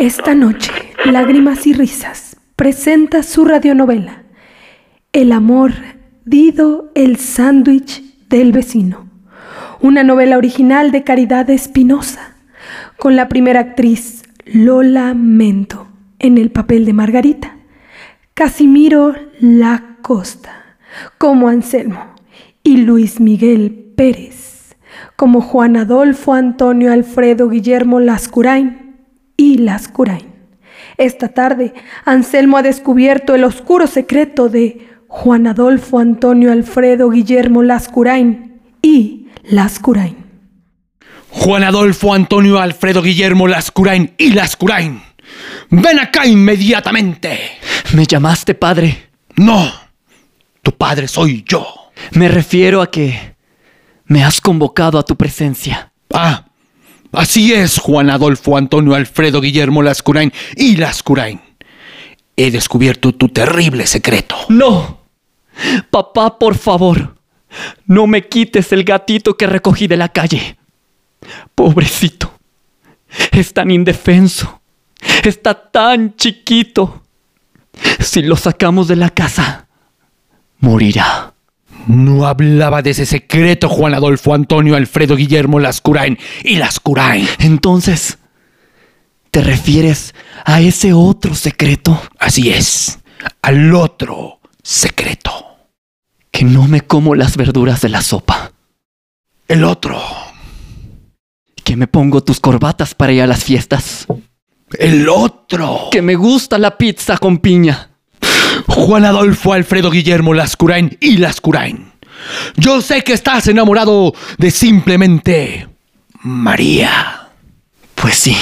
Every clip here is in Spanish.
Esta noche, Lágrimas y Risas presenta su radionovela El amor, Dido, el sándwich del vecino. Una novela original de Caridad Espinosa, con la primera actriz Lola Mento en el papel de Margarita, Casimiro La Costa como Anselmo y Luis Miguel Pérez como Juan Adolfo Antonio Alfredo Guillermo Lascurain y Lascurain. Esta tarde, Anselmo ha descubierto el oscuro secreto de Juan Adolfo Antonio Alfredo Guillermo Lascurain y Lascurain. Juan Adolfo Antonio Alfredo Guillermo Lascurain y Lascurain. Ven acá inmediatamente. ¿Me llamaste padre? No, tu padre soy yo. Me refiero a que me has convocado a tu presencia. Ah, así es, Juan Adolfo Antonio Alfredo Guillermo Lascurain y Lascurain. He descubierto tu terrible secreto. No. Papá, por favor, no me quites el gatito que recogí de la calle. Pobrecito. Es tan indefenso. Está tan chiquito. Si lo sacamos de la casa, morirá. No hablaba de ese secreto, Juan Adolfo Antonio Alfredo Guillermo Lascurain y Lascurain. Entonces, ¿te refieres a ese otro secreto? Así es, al otro secreto. Que no me como las verduras de la sopa. El otro, Que me pongo tus corbatas para ir a las fiestas. el otro. Que me gusta la pizza con piña. Juan Adolfo Alfredo Guillermo Lascurain y Lascurain. Yo sé que estás enamorado de simplemente María. Pues sí,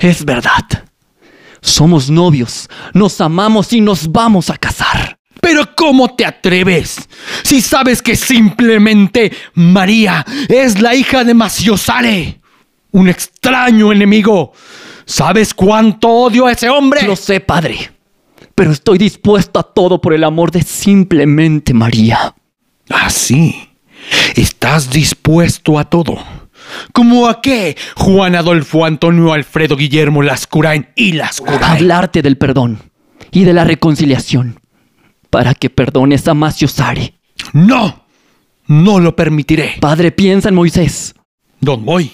es verdad. Somos novios, nos amamos y nos vamos a casar. Pero ¿cómo te atreves? Si sabes que simplemente María es la hija de Maciosare, un extraño enemigo. ¿Sabes cuánto odio a ese hombre? Lo sé, padre. Pero estoy dispuesto a todo por el amor de simplemente María. Ah, sí. Estás dispuesto a todo. ¿Cómo a qué, Juan Adolfo Antonio Alfredo Guillermo Lascurain y Lascurain? Hablarte del perdón y de la reconciliación para que perdones a Maciosare. No, no lo permitiré. Padre, piensa en Moisés. Don Moy,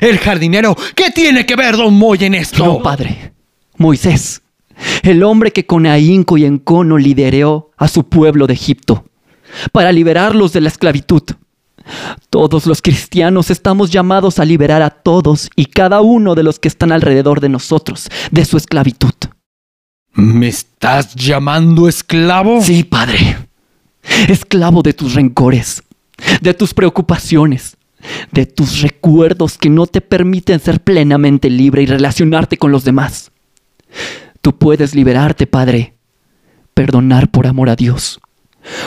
el jardinero, ¿qué tiene que ver Don Moy en esto? No, padre. Moisés, el hombre que con ahínco y encono lideró a su pueblo de Egipto para liberarlos de la esclavitud. Todos los cristianos estamos llamados a liberar a todos y cada uno de los que están alrededor de nosotros de su esclavitud. ¿Me estás llamando esclavo? Sí, Padre. Esclavo de tus rencores, de tus preocupaciones, de tus recuerdos que no te permiten ser plenamente libre y relacionarte con los demás. Tú puedes liberarte, Padre. Perdonar por amor a Dios.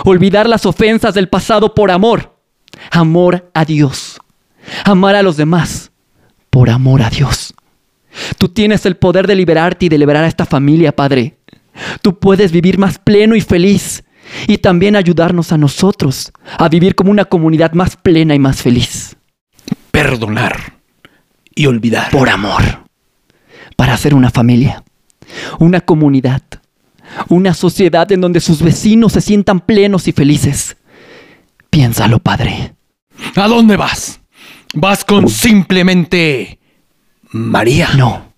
Olvidar las ofensas del pasado por amor. Amor a Dios. Amar a los demás por amor a Dios. Tú tienes el poder de liberarte y de liberar a esta familia, Padre. Tú puedes vivir más pleno y feliz y también ayudarnos a nosotros a vivir como una comunidad más plena y más feliz. Perdonar y olvidar. Por amor. Para ser una familia, una comunidad, Una sociedad en donde sus vecinos se sientan plenos y felices. Piénsalo, padre. ¿A dónde vas? ¿Vas con simplemente María? No.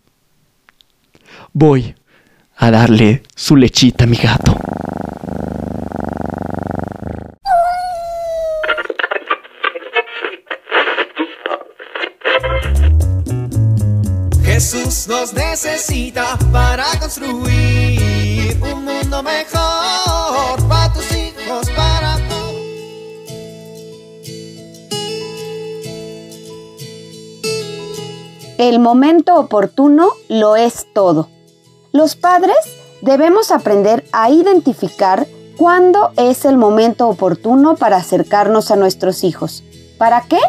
Voy a darle su lechita a mi gato. Necesita para construir un mundo mejor para tus hijos, para. El momento oportuno lo es todo. Los padres debemos aprender a identificar cuándo es el momento oportuno para acercarnos a nuestros hijos. ¿Para qué?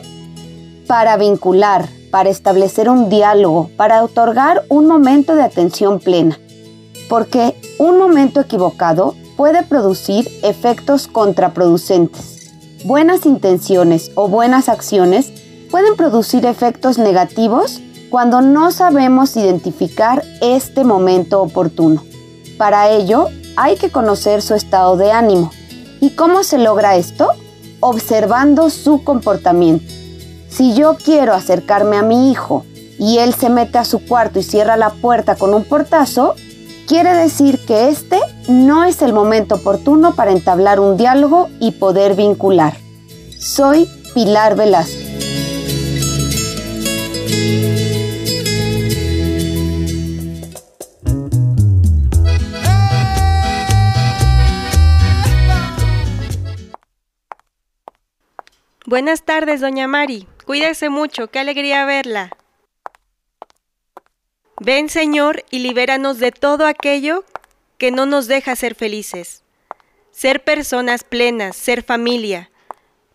Para vincular, para establecer un diálogo, para otorgar un momento de atención plena. Porque un momento equivocado puede producir efectos contraproducentes. Buenas intenciones o buenas acciones pueden producir efectos negativos cuando no sabemos identificar este momento oportuno. Para ello, hay que conocer su estado de ánimo. ¿Y cómo se logra esto? Observando su comportamiento. Si yo quiero acercarme a mi hijo y él se mete a su cuarto y cierra la puerta con un portazo, quiere decir que este no es el momento oportuno para entablar un diálogo y poder vincular. Soy Pilar Velasco. Buenas tardes, doña Mari. Cuídese mucho, qué alegría verla. Ven, Señor, y libéranos de todo aquello que no nos deja ser felices. Ser personas plenas, ser familia.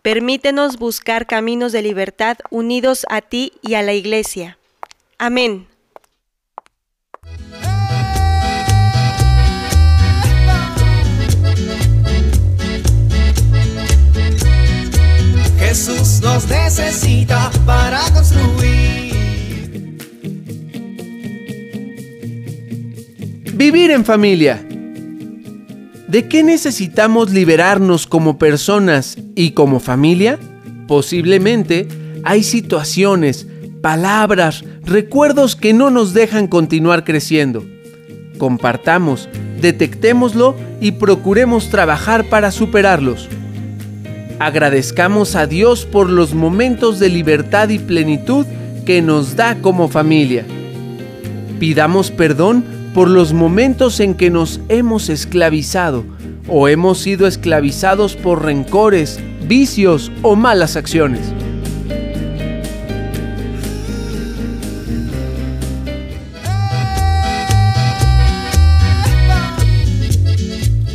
Permítenos buscar caminos de libertad unidos a ti y a la Iglesia. Amén. Jesús nos necesita para construir. Vivir en familia. ¿De qué necesitamos liberarnos como personas y como familia? Posiblemente hay situaciones, palabras, recuerdos que no nos dejan continuar creciendo. Compartamos, detectémoslo y procuremos trabajar para superarlos. Agradezcamos a Dios por los momentos de libertad y plenitud que nos da como familia. Pidamos perdón por los momentos en que nos hemos esclavizado o hemos sido esclavizados por rencores, vicios o malas acciones.